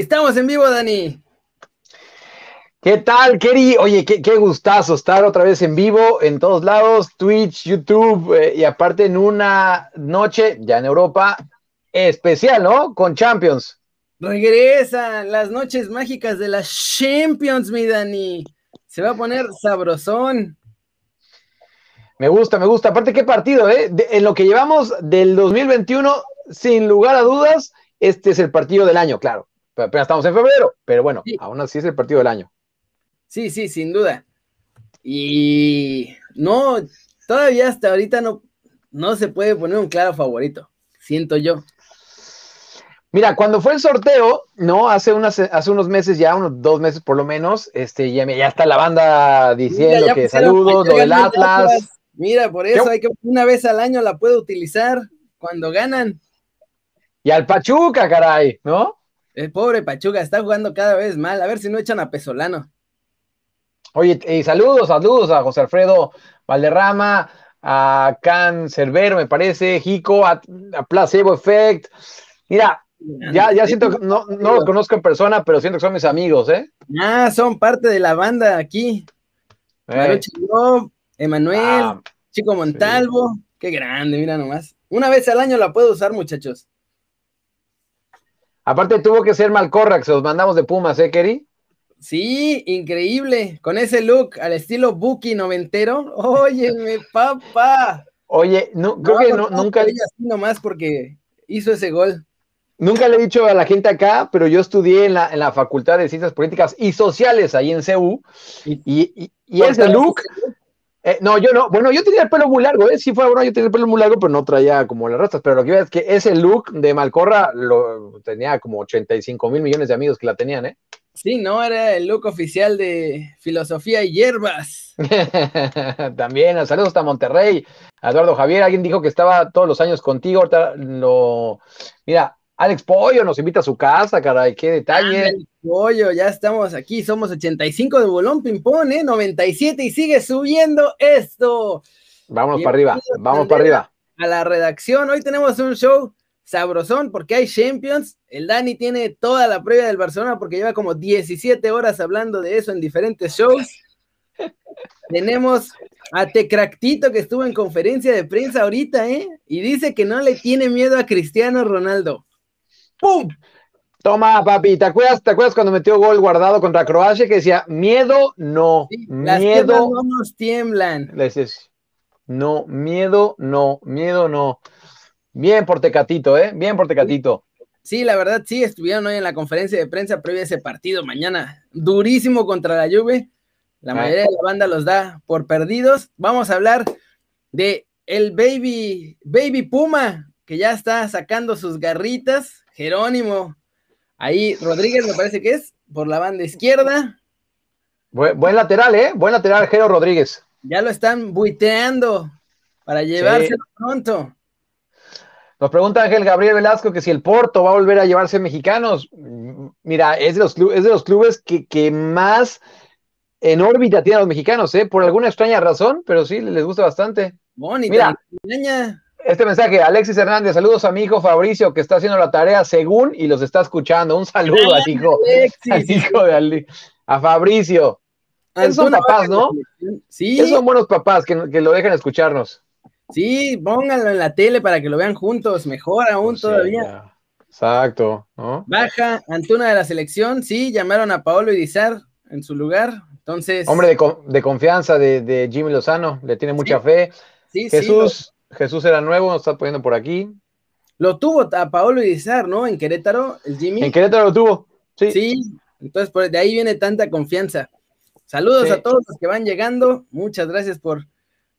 Estamos en vivo, Dani. ¿Qué tal, Keri? Oye, qué, qué, gustazo estar otra vez en vivo en todos lados, Twitch, YouTube, eh, y aparte en una noche ya en Europa especial, ¿no? Con Champions. Regresan las noches mágicas de las Champions, mi Dani. Se va a poner sabrosón. Me gusta, me gusta. Aparte, qué partido, ¿eh? en lo que llevamos del 2021, sin lugar a dudas, este es el partido del año, claro. Apenas estamos en febrero, pero bueno, aún así es el partido del año. Sí, sí, sin duda. Y no, todavía hasta ahorita no, no se puede poner un claro favorito, siento yo. Mira, cuando fue el sorteo, ¿no? Hace, unas, hace unos meses, ya unos dos meses por lo menos, este, ya, ya está la banda diciendo que saludos, lo del Atlas. Mira, por eso hay que una vez al año la puede utilizar cuando ganan. Y al Pachuca, caray, ¿no? El pobre Pachuca está jugando cada vez mal. A ver si no echan a Pesolano. Oye, y saludos, saludos a José Alfredo Valderrama, a Can Cerbero, me parece, Jico, a, Placebo Effect. Mira, ya, ya siento que no, no los conozco en persona, pero siento que son mis amigos, ¿eh? Ah, son parte de la banda aquí. Eh. Emanuel, ah, Chico Montalvo, qué grande, mira nomás. Una vez al año la puedo usar, muchachos. Aparte tuvo que ser Malcorra, se los mandamos de Pumas, ¿eh, Keri? Sí, increíble. Con ese look al estilo Buki noventero. Óyeme, papá. Oye, no, creo que no, nunca. Así nomás porque hizo ese gol. Nunca le he dicho a la gente acá, pero yo estudié en la, en la Facultad de Ciencias Políticas y Sociales ahí en CEU. Y, y, y ese look. Eh, no, yo no. Bueno, yo tenía el pelo muy largo, ¿eh? Sí fue bueno, yo tenía el pelo muy largo, pero no traía como las rastas. Pero lo que iba es que ese look de Malcorra lo tenía como 85 mil millones de amigos que la tenían, ¿eh? Sí, no, era el look oficial de Filosofía y Hierbas. También, saludos hasta Monterrey. Eduardo Javier, alguien dijo que estaba todos los años contigo. Ahorita lo. Mira, Alex Pollo nos invita a su casa, caray, qué detalle. Pollo, ya estamos aquí, somos 85 de Bolón Pimpón, ¿eh? 97 y sigue subiendo esto. Vámonos para arriba, vamos para arriba. A la redacción, hoy tenemos un show sabrosón porque hay Champions. El Dani tiene toda la previa del Barcelona porque lleva como 17 horas hablando de eso en diferentes shows. Tenemos a Tecractito que estuvo en conferencia de prensa ahorita, ¿eh? Y dice que no le tiene miedo a Cristiano Ronaldo. ¡Pum! Toma, papi, ¿te acuerdas, ¿te acuerdas cuando metió gol guardado contra Croacia que decía, miedo no, miedo no nos tiemblan? No, miedo no, miedo no. Bien por Tecatito, ¿eh? Bien por Tecatito. Sí, la verdad, sí, estuvieron hoy en la conferencia de prensa previa a ese partido mañana. Durísimo contra la Juve. La ah. mayoría de la banda los da por perdidos. Vamos a hablar de el Baby, Baby Puma, que ya está sacando sus garritas. Jerónimo. Ahí Rodríguez me parece que es, por la banda izquierda. Buen, lateral, ¿eh? Buen lateral, Jero Rodríguez. Ya lo están buiteando para llevárselo pronto. Nos pregunta Ángel Gabriel Velasco que si el Porto va a volver a llevarse mexicanos. Mira, es de los, es de los clubes que, más en órbita tienen a los mexicanos, ¿eh? Por alguna extraña razón, pero sí, les gusta bastante. Mira, este mensaje, Alexis Hernández, saludos a mi hijo Fabricio, que está haciendo la tarea según y los está escuchando. Un saludo al hijo, hijo de a Fabricio. Esos son papás, ¿no? Sí. Esos son buenos papás que, que lo dejan escucharnos. Sí, pónganlo en la tele para que lo vean juntos, mejor aún todavía. Exacto, Baja Antuna de la selección, sí, llamaron a Paolo Idizar en su lugar, entonces... Hombre de, confianza de, Jimmy Lozano, le tiene mucha fe. Sí, Jesús, Jesús era nuevo, nos está poniendo por aquí. Lo tuvo a Paolo Idizar, ¿no? En Querétaro, el Jimmy. En Querétaro lo tuvo, sí. Sí, entonces por, de ahí viene tanta confianza. Saludos a todos los que van llegando, muchas gracias por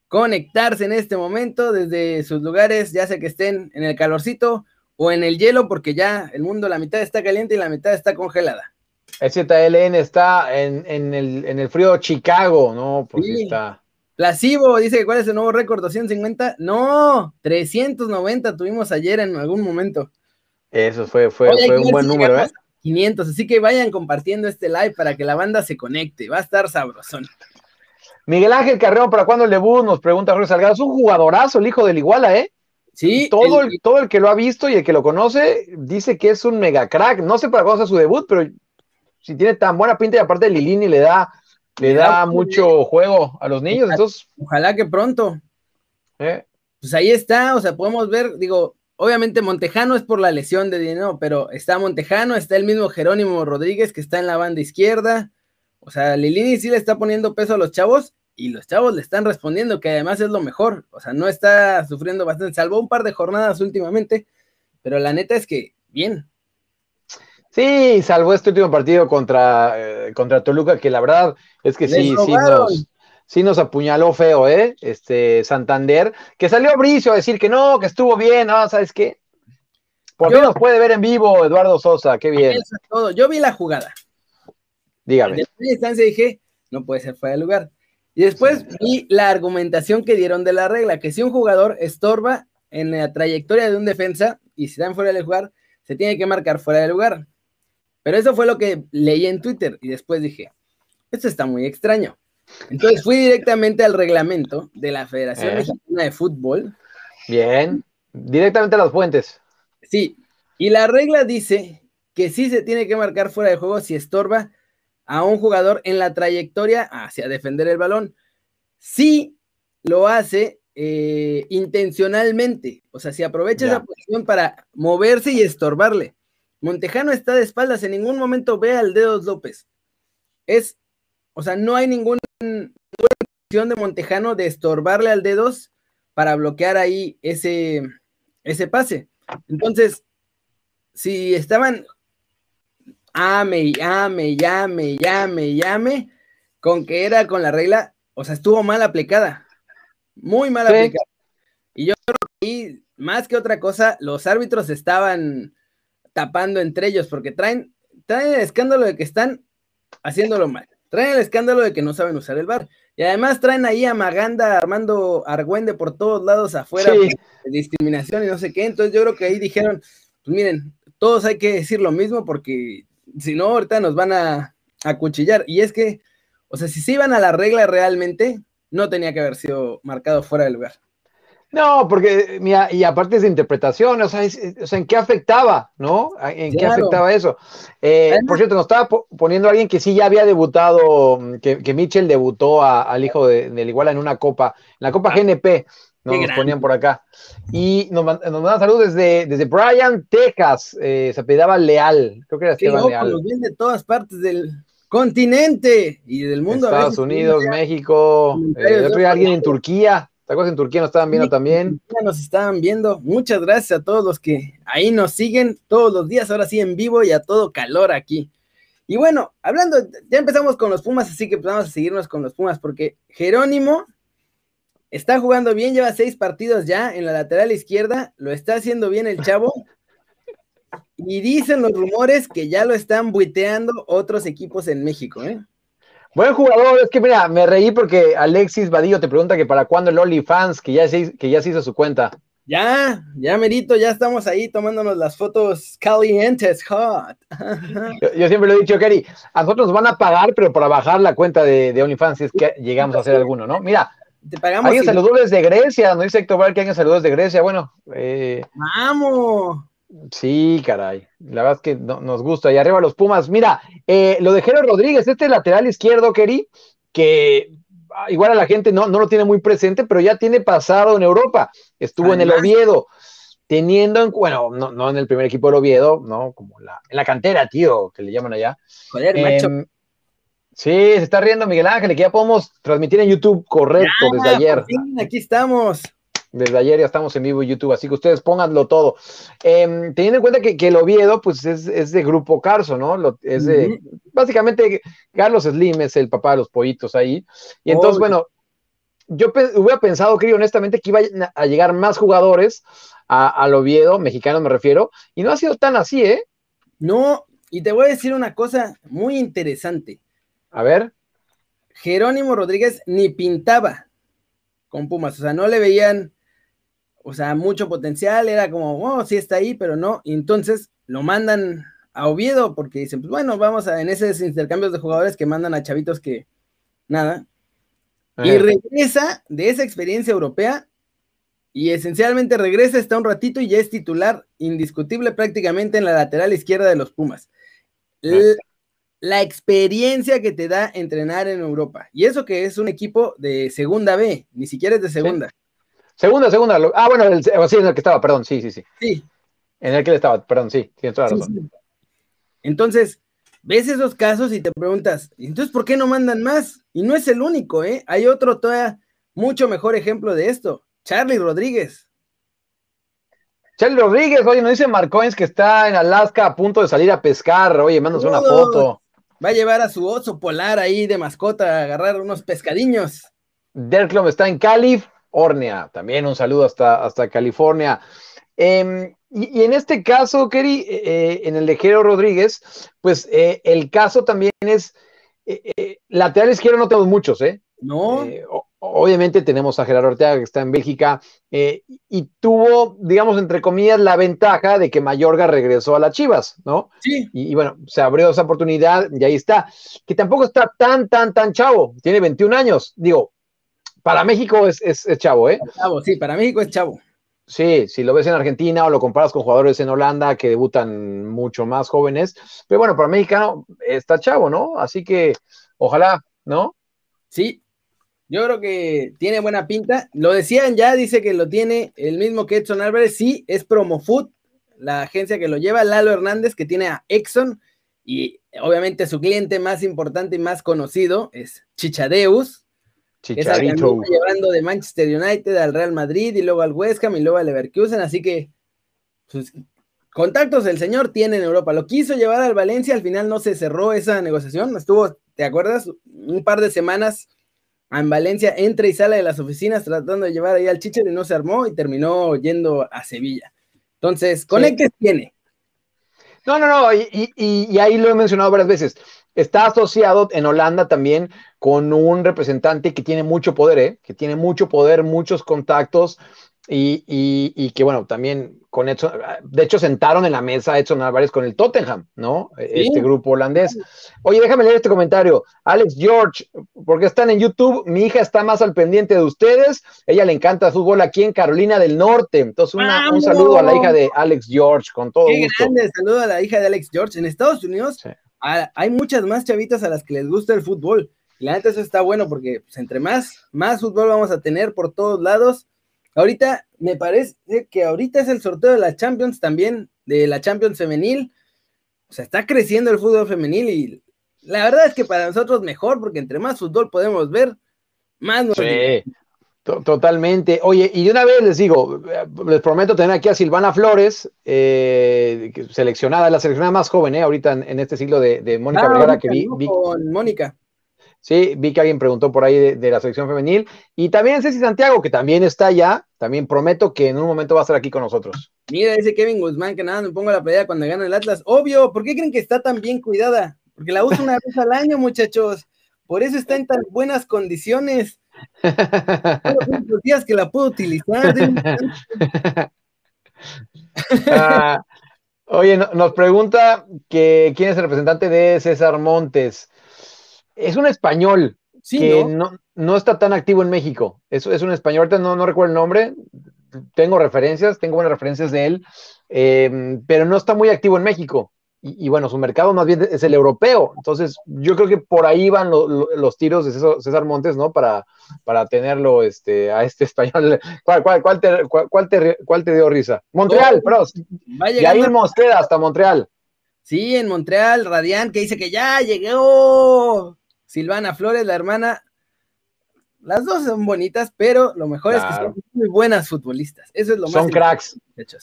conectarse en este momento desde sus lugares, ya sea que estén en el calorcito o en el hielo, porque ya el mundo, la mitad está caliente y la mitad está congelada. El ZLN está en, el, en el frío Chicago, ¿no? Pues está. Plasivo dice que cuál es el nuevo récord, 250. No, 390 tuvimos ayer en algún momento. Eso fue, fue, fue un buen número, ¿eh? 500, así que vayan compartiendo este live para que la banda se conecte, va a estar sabrosón. Miguel Ángel Carreón, ¿para cuándo el debut? Nos pregunta Jorge Salgado. Es un jugadorazo el hijo del Iguala, ¿eh? Sí, todo el, todo el que lo ha visto y el que lo conoce dice que es un mega crack. No sé para cuándo sea su debut, pero si tiene tan buena pinta y aparte Lilini le da, le da mucho juego a los niños, entonces. Ojalá que pronto. ¿Eh? Pues ahí está, o sea, podemos ver, digo, obviamente Montejano es por la lesión de dinero, pero está Montejano, está el mismo Jerónimo Rodríguez que está en la banda izquierda. O sea, Lilini sí le está poniendo peso a los chavos y los chavos le están respondiendo, que además es lo mejor. O sea, no está sufriendo bastante, salvo un par de jornadas últimamente, pero la neta es que bien. Sí, salvo este último partido contra, eh, contra Toluca, que la verdad es que sí, sí nos, sí nos apuñaló feo, ¿eh? Este Santander, que salió Bricio a decir que no, que estuvo bien, no, ¿sabes qué? ¿Por qué nos puede ver en vivo Eduardo Sosa? Qué bien. Yo vi la jugada. Dígame. En primera instancia dije, no puede ser fuera de lugar. Y después vi la argumentación que dieron de la regla, que si un jugador estorba en la trayectoria de un defensa y si están fuera del lugar, se tiene que marcar fuera de lugar. Pero eso fue lo que leí en Twitter y después dije, esto está muy extraño. Entonces fui directamente al reglamento de la Federación Mexicana de Fútbol. Bien, directamente a las fuentes. Sí, y la regla dice que sí se tiene que marcar fuera de juego si estorba a un jugador en la trayectoria hacia defender el balón. Si lo hace eh, intencionalmente, o sea, si aprovecha esa posición para moverse y estorbarle. Montejano está de espaldas, en ningún momento ve al Dedos López. Es, o sea, no hay ninguna intención de Montejano de estorbarle al Dedos para bloquear ahí ese, ese pase. Entonces, si estaban ame, ame, llame, llame, llame, con que era con la regla, o sea, estuvo mal aplicada, muy mal aplicada. Y yo creo que más que otra cosa, los árbitros estaban tapando entre ellos, porque traen, traen el escándalo de que están haciéndolo mal, traen el escándalo de que no saben usar el bar, y además traen ahí a Maganda, Armando Argüende por todos lados afuera, de discriminación y no sé qué, entonces yo creo que ahí dijeron, pues miren, todos hay que decir lo mismo porque si no, ahorita nos van a acuchillar. Y es que, o sea, si se iban a la regla realmente, no tenía que haber sido marcado fuera del lugar. No, porque, mira, y aparte es de interpretación, o sea, ¿en qué afectaba, no? ¿En qué afectaba eso? Eh, por cierto, nos estaba poniendo alguien que sí ya había debutado, que, que Mitchell debutó al hijo de, del Iguala en una copa, en la Copa GNP, nos, nos ponían por acá. Y nos, nos mandan saludos desde, desde Bryan, Texas, eh, se apellidaba Leal, creo que era Esteban Leal. Nos de todas partes del continente y del mundo. Estados Unidos, México, eh, otro día alguien en Turquía, ¿Te acuerdas en Turquía nos estaban viendo también? Nos estaban viendo. Muchas gracias a todos los que ahí nos siguen todos los días, ahora sí en vivo y a todo calor aquí. Y bueno, hablando, ya empezamos con los Pumas, así que pues vamos a seguirnos con los Pumas, porque Jerónimo está jugando bien, lleva seis partidos ya en la lateral izquierda, lo está haciendo bien el chavo. Y dicen los rumores que ya lo están buiteando otros equipos en México, ¿eh? Buen jugador, es que mira, me reí porque Alexis Vadillo te pregunta que para cuándo el OnlyFans, que ya, se, que ya se hizo su cuenta. Ya, ya merito, ya estamos ahí tomándonos las fotos calientes, hot. yo, siempre lo he dicho, Kerry, a nosotros nos van a pagar, pero para bajar la cuenta de, de OnlyFans, si es que llegamos a hacer alguno, ¿no? Mira, te pagamos alguien saludó desde Grecia, no dice Héctor Bar que alguien saludó desde Grecia, bueno. Eh, ¡Vamos! Sí, caray. La verdad es que nos gusta. Y arriba los Pumas. Mira, eh, lo de Jero Rodríguez, este lateral izquierdo, Kerry, que ah, igual a la gente no, no lo tiene muy presente, pero ya tiene pasado en Europa. Estuvo en el Oviedo, teniendo en bueno, no, no, en el primer equipo del Oviedo, ¿no? Como la, en la cantera, tío, que le llaman allá. Joder, macho. Em, sí, se está riendo Miguel Ángel, que ya podemos transmitir en YouTube, correcto, desde ayer. aquí estamos. Desde ayer ya estamos en vivo en YouTube, así que ustedes pónganlo todo. Em, teniendo en cuenta que, que, el Oviedo, pues es, de Grupo Carso, ¿no? es de, básicamente, Carlos Slim es el papá de los pollitos ahí. Y entonces, bueno, yo hubiera pensado, creo honestamente, que iba a llegar más jugadores al Oviedo, mexicanos me refiero, y no ha sido tan así, ¿eh? No, y te voy a decir una cosa muy interesante. A ver. Jerónimo Rodríguez ni pintaba con Pumas, o sea, no le veían o sea, mucho potencial, era como, oh, sí está ahí, pero no. Y entonces lo mandan a Oviedo porque dicen, pues bueno, vamos a en esos intercambios de jugadores que mandan a chavitos que nada. Y regresa de esa experiencia europea y esencialmente regresa, está un ratito y ya es titular indiscutible prácticamente en la lateral izquierda de los Pumas. la experiencia que te da entrenar en Europa. Y eso que es un equipo de segunda B, ni siquiera es de segunda. Segunda, segunda. Ah, bueno, el, sí, en el que estaba, perdón, sí, sí, sí. Sí. En el que le estaba, perdón, sí, tienes toda la razón. Entonces, ves esos casos y te preguntas, entonces, ¿por qué no mandan más? Y no es el único, ¿eh? Hay otro todavía mucho mejor ejemplo de esto. Charlie Rodríguez. Charlie Rodríguez, oye, nos dice Marcoins que está en Alaska a punto de salir a pescar. Oye, mándanos una foto. Va a llevar a su oso polar ahí de mascota a agarrar unos pescadiños. Derklom está en California. También un saludo hasta, hasta California. Em, y, en este caso, Kerry, eh, eh, en el de Jero Rodríguez, pues eh, el caso también es lateral izquierdo no tenemos muchos, ¿eh? No obviamente tenemos a Gerardo Ortega que está en Bélgica y tuvo, digamos, entre comillas, la ventaja de que Mayorga regresó a las Chivas, ¿no? Sí. Y, bueno, se abrió esa oportunidad y ahí está. Que tampoco está tan, tan, tan chavo. Tiene 21 años. Digo, para México es, es, chavo, ¿eh? Chavo, sí, para México es chavo. Sí, si lo ves en Argentina o lo comparas con jugadores en Holanda que debutan mucho más jóvenes. Pero bueno, para mexicano está chavo, ¿no? Así que ojalá, ¿no? Sí, yo creo que tiene buena pinta. Lo decían ya, dice que lo tiene el mismo que Edson Álvarez. Sí, es Promofood, la agencia que lo lleva, Lalo Hernández, que tiene a Exxon. Y obviamente su cliente más importante y más conocido es Chichadeus. Chicharito. Que llevando de Manchester United al Real Madrid y luego al West Ham y luego al Leverkusen. Así que sus pues, contactos el señor tiene en Europa. Lo quiso llevar al Valencia, al final no se cerró esa negociación. Estuvo, ¿te acuerdas? Un par de semanas en Valencia entra y sale de las oficinas tratando de llevar ahí al Chichero y no se armó y terminó yendo a Sevilla. Entonces, conectes tiene. No, no, no, y, ahí lo he mencionado varias veces. Está asociado en Holanda también con un representante que tiene mucho poder, ¿eh? que tiene mucho poder, muchos contactos y, y que, bueno, también con Edson, de hecho sentaron en la mesa Edson Álvarez con el Tottenham, ¿no? Este grupo holandés. Oye, déjame leer este comentario. Alex George, porque están en YouTube, mi hija está más al pendiente de ustedes, ella le encanta el fútbol aquí en Carolina del Norte. Entonces, un saludo a la hija de Alex George, con todo Qué grande saludo a la hija de Alex George. En Estados Unidos hay muchas más chavitas a las que les gusta el fútbol. Y la neta eso está bueno porque pues, entre más, más fútbol vamos a tener por todos lados Ahorita me parece que ahorita es el sorteo de la Champions también, de la Champions femenil. O sea, está creciendo el fútbol femenil y la verdad es que para nosotros mejor, porque entre más fútbol podemos ver, más nos Sí, totalmente. Oye, y de una vez les digo, les prometo tener aquí a Silvana Flores, eh, seleccionada, la seleccionada más joven, eh, ahorita en, este siglo de, Mónica ah, Vergara, que vi, vi, Con Mónica. Sí, vi que alguien preguntó por ahí de, la selección femenil. Y también Ceci Santiago, que también está allá. También prometo que en un momento va a estar aquí con nosotros. Mira, dice Kevin Guzmán que nada, me pongo la pelea cuando gana el Atlas. Obvio, ¿por qué creen que está tan bien cuidada? Porque la usa una vez al año, muchachos. Por eso está en tan buenas condiciones. Los días que la puedo utilizar. Ah, oye, nos pregunta que quién es el representante de César Montes es un español que ¿no? ¿no? está tan activo en México. Es, es un español, ahorita no, no recuerdo el nombre, tengo referencias, tengo buenas referencias de él, em, pero no está muy activo en México. Y, bueno, su mercado más bien es el europeo. Entonces, yo creo que por ahí van los tiros de César, Montes, ¿no? Para, para tenerlo este, a este español. ¿Cuál, cuál, cuál, te, cuál, te, cuál te dio risa? Montreal, oh, Y ahí hemos queda hasta Montreal. Sí, en Montreal, Radiant, que dice que ya llegó Silvana Flores, la hermana. Las dos son bonitas, pero lo mejor es que son muy buenas futbolistas. Eso es lo más. Son cracks.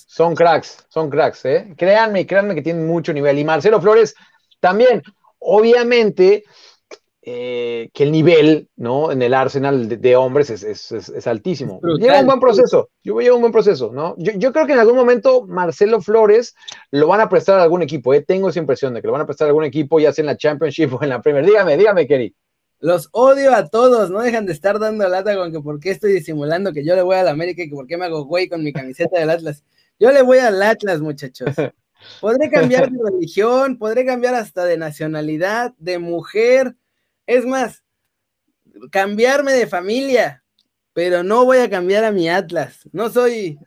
Son cracks, son cracks, ¿eh? Créanme, créanme que tienen mucho nivel. Y Marcelo Flores también, obviamente, eh, que el nivel, ¿no? En el Arsenal de, hombres es, altísimo. lleva un buen proceso. Yo lleva un buen proceso, ¿no? Yo, creo que en algún momento Marcelo Flores lo van a prestar a algún equipo, ¿eh? Tengo esa impresión de que lo van a prestar a algún equipo, ya sea en la Championship o en la Premier. Dígame, dígame, Kerry. Los odio a todos, no dejan de estar dando lata con que por qué estoy disimulando que yo le voy a la América y que por qué me hago güey con mi camiseta del Atlas. Yo le voy al Atlas, muchachos. Podré cambiar de religión, podré cambiar hasta de nacionalidad, de mujer, es más, cambiarme de familia, pero no voy a cambiar a mi Atlas. No soy,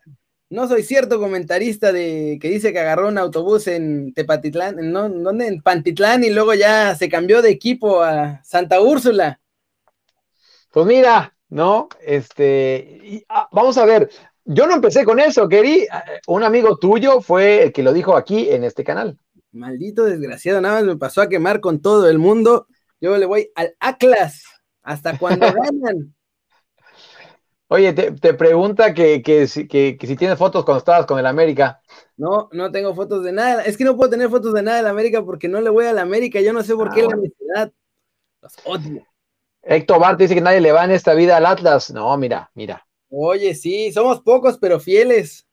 no soy cierto comentarista de que dice que agarró un autobús en Tepatitlán, en, ¿no? ¿dónde? En Pantitlán y luego ya se cambió de equipo a Santa Úrsula. Pues mira, ¿no? Este, ah, vamos a ver, yo no empecé con eso, Keri. Un amigo tuyo fue el que lo dijo aquí en este canal. Maldito desgraciado, nada más me pasó a quemar con todo el mundo. Yo le voy al Atlas hasta cuando ganan. Oye, te, pregunta que, que, si tienes fotos cuando estabas con el América. No, no tengo fotos de nada. Es que no puedo tener fotos de nada del América porque no le voy al América. Yo no sé por qué la ah. necesidad. Los odio. Héctor Bart dice que nadie le va en esta vida al Atlas. No, mira, mira. Oye, sí, somos pocos pero fieles.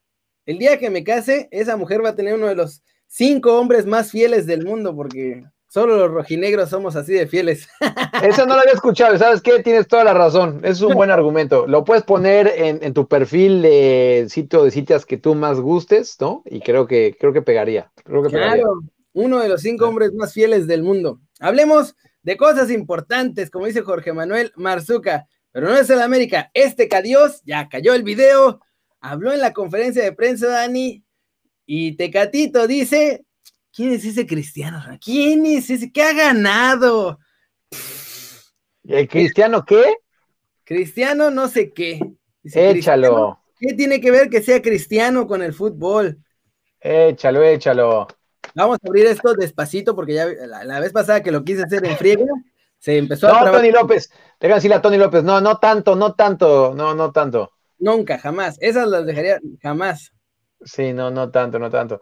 El día que me case, esa mujer va a tener uno de los cinco hombres más fieles del mundo porque Solo los rojinegros somos así de fieles. Eso no lo había escuchado, ¿sabes qué? Tienes toda la razón. Es un buen argumento. Lo puedes poner en, tu perfil de sitio de citas que tú más gustes, ¿no? Y creo que, creo que pegaría. claro, uno de los cinco hombres más fieles del mundo. Hablemos de cosas importantes, como dice Jorge Manuel Marzuca, pero no es el América. Este Dios ya cayó el video, habló en la conferencia de prensa, Dani, y Tecatito dice ¿Quién es ese cristiano? ¿Quién es ese? ¿Qué ha ganado? ¿El cristiano qué? Cristiano no sé qué. échalo. ¿Qué tiene que ver que sea cristiano con el fútbol? Échalo, échalo. Vamos a abrir esto despacito porque ya la, vez pasada que lo quise hacer en friega, se empezó a. No, Tony López. Déjame decirle a Tony López. No, no tanto, no tanto, no, no tanto. Nunca, jamás. Esas las dejaría jamás. Sí, no, no tanto, no tanto.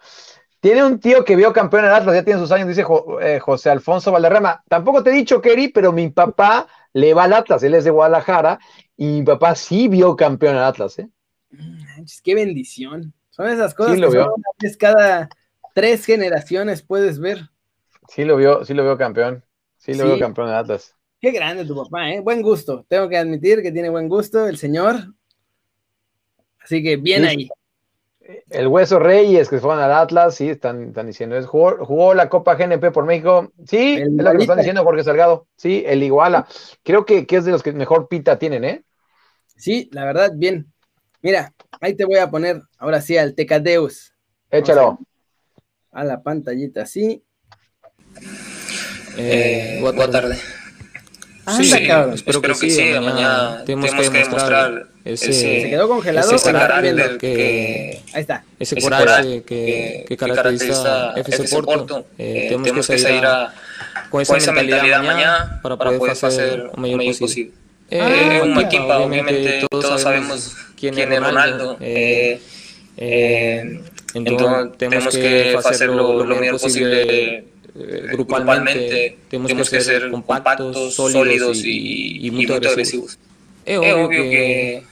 Tiene un tío que vio campeón en Atlas, ya tiene sus años, dice eh, José Alfonso Valderrama. Tampoco te he dicho, Kerry, pero mi papá le va al Atlas, él es de Guadalajara, y mi papá sí vio campeón en Atlas, ¿eh? Qué bendición. Son esas cosas que cada tres generaciones puedes ver. Sí lo vio, sí lo vio campeón. Sí lo vio campeón en Atlas. Qué grande tu papá, ¿eh? Buen gusto. Tengo que admitir que tiene buen gusto el señor. Así que bien ahí. El Hueso Reyes, que fueron al Atlas, sí, están, están diciendo, es, jugó, la Copa GNP por México, sí, es lo que están diciendo Jorge Salgado, sí, el Iguala, creo que, es de los que mejor pita tienen, ¿eh? Sí, la verdad, bien. Mira, ahí te voy a poner, ahora sí, al Tecadeus. Échalo. A, la pantallita, sí. Eh, buena tarde sí, espero, que, sí. Mañana, tenemos, que demostrar ese, se quedó congelado ese carácter que, ahí está. ese coraje que, que, caracteriza FC Porto, eh, tenemos, tenemos que salir a, con esa, esa mentalidad, mañana para poder hacer lo mejor posible. eh, eh, un equipo obviamente todos sabemos quién es Ronaldo. Eh, eh, entonces tenemos que hacer lo, lo mejor posible eh, grupalmente, tenemos, que, ser compactos, sólidos y, muy agresivos. Es obvio, que, que,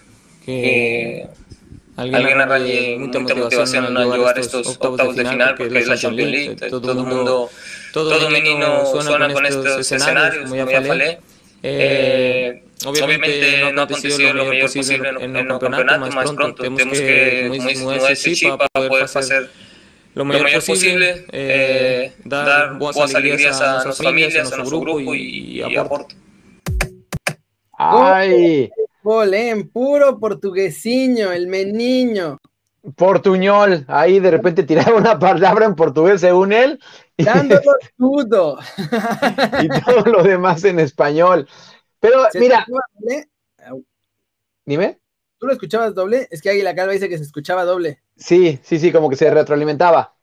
alguien arraye mucha motivación a llevar estos octavos de final porque es la Champions League. Todo el mundo, todo menino suena con estos escenarios, como ya falé. Eh, obviamente no ha acontecido lo mejor posible en el campeonato, más pronto tenemos que mover ese chip para poder hacer lo mejor, posible, eh, eh, dar, buenas alegrías a nuestras familias, a nuestro grupo y, y aporte. ¡Ay! Bolén, puro portuguesiño, el meniño. Portuñol, ahí de repente tiraba una palabra en portugués según él. Dándolo todo. y todo lo demás en español. Pero mira. Dime. ¿Tú lo escuchabas doble? Es que Águila Calva dice que se escuchaba doble. Sí, sí, sí, como que se retroalimentaba.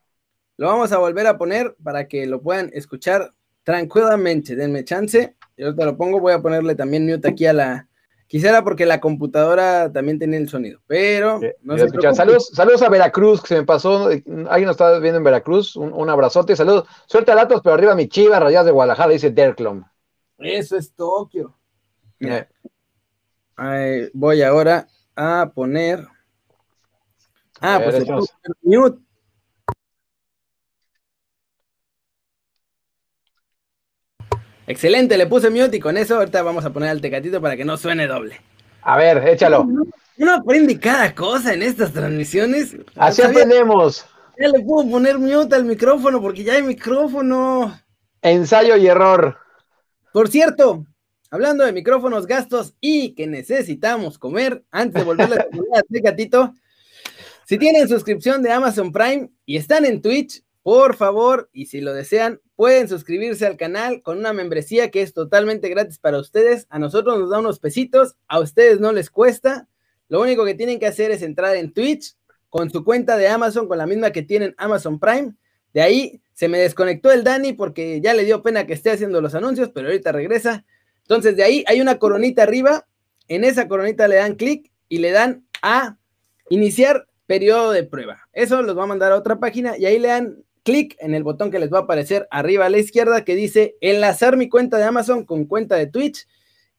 Lo vamos a volver a poner para que lo puedan escuchar tranquilamente. Denme chance. Yo ahorita lo pongo. Voy a ponerle también mute aquí a la. Quisiera porque la computadora también tiene el sonido, pero no se saludos, saludos a Veracruz, que se me pasó. Alguien nos está viendo en Veracruz. Un, abrazote. Saludos. Suelta datos, pero arriba mi chiva, rayas de Guadalajara, dice Derklom. Eso es Tokio. voy ahora a poner. Ah, pues el mute. Excelente, le puse mute y con eso ahorita vamos a poner al tecatito para que no suene doble. A ver, échalo. Uno aprende cada cosa en estas transmisiones. Así aprendemos. Ya le puedo poner mute al micrófono porque ya hay micrófono. Ensayo y error. Por cierto, hablando de micrófonos, gastos y que necesitamos comer antes de volver a Tecatito, si tienen suscripción de Amazon Prime y están en Twitch, por favor, y si lo desean, pueden suscribirse al canal con una membresía que es totalmente gratis para ustedes. A nosotros nos da unos pesitos, a ustedes no les cuesta. Lo único que tienen que hacer es entrar en Twitch con su cuenta de Amazon, con la misma que tienen Amazon Prime. De ahí se me desconectó el Dani porque ya le dio pena que esté haciendo los anuncios, pero ahorita regresa. Entonces, de ahí hay una coronita arriba. En esa coronita le dan clic y le dan a iniciar periodo de prueba. Eso los va a mandar a otra página y ahí le dan clic en el botón que les va a aparecer arriba a la izquierda que dice enlazar mi cuenta de Amazon con cuenta de Twitch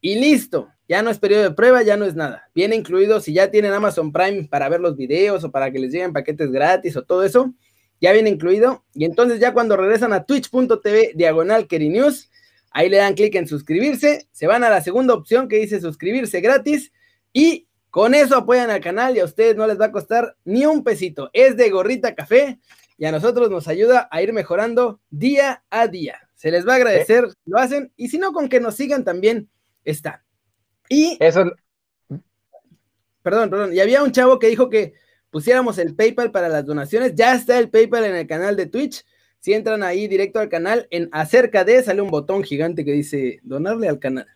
y listo. Ya no es periodo de prueba, ya no es nada. Viene incluido si ya tienen Amazon Prime para ver los videos o para que les lleguen paquetes gratis o todo eso. Ya viene incluido. Y entonces ya cuando regresan a twitch.tv diagonal News, ahí le dan clic en suscribirse, se van a la segunda opción que dice suscribirse gratis y con eso apoyan al canal y a ustedes no les va a costar ni un pesito. Es de gorrita café y a nosotros nos ayuda a ir mejorando día a día. Se les va a agradecer, lo hacen, y si no, con que nos sigan también está. Y. Eso. Perdón, perdón. Y había un chavo que dijo que pusiéramos el PayPal para las donaciones. Ya está el PayPal en el canal de Twitch. Si entran ahí directo al canal, en acerca de sale un botón gigante que dice donarle al canal.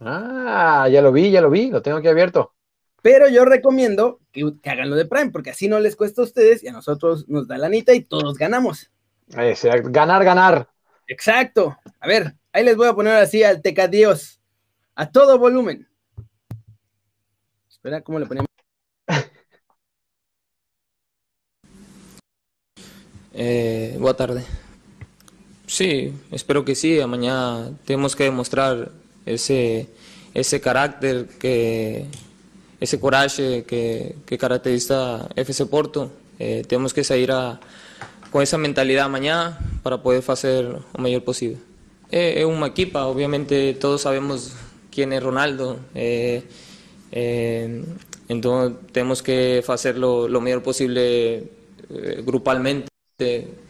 Ah, ya lo vi, ya lo vi, lo tengo aquí abierto. Pero yo recomiendo que, hagan lo de Prime, porque así no les cuesta a ustedes y a nosotros nos da la anita y todos ganamos. ganar, ganar. Exacto. A ver, ahí les voy a poner así al Tecadios. A todo volumen. Espera, ¿cómo le ponemos? Eh, buena tarde. Sí, espero que sí. Mañana tenemos que demostrar ese, ese carácter que, ese coraje que, que caracteriza FC Porto. Eh, tenemos que salir a, con esa mentalidad mañana para poder hacer lo mejor posible. Eh, es una equipa, obviamente todos sabemos quién es Ronaldo, eh, entonces tenemos que hacer lo, mejor posible grupalmente,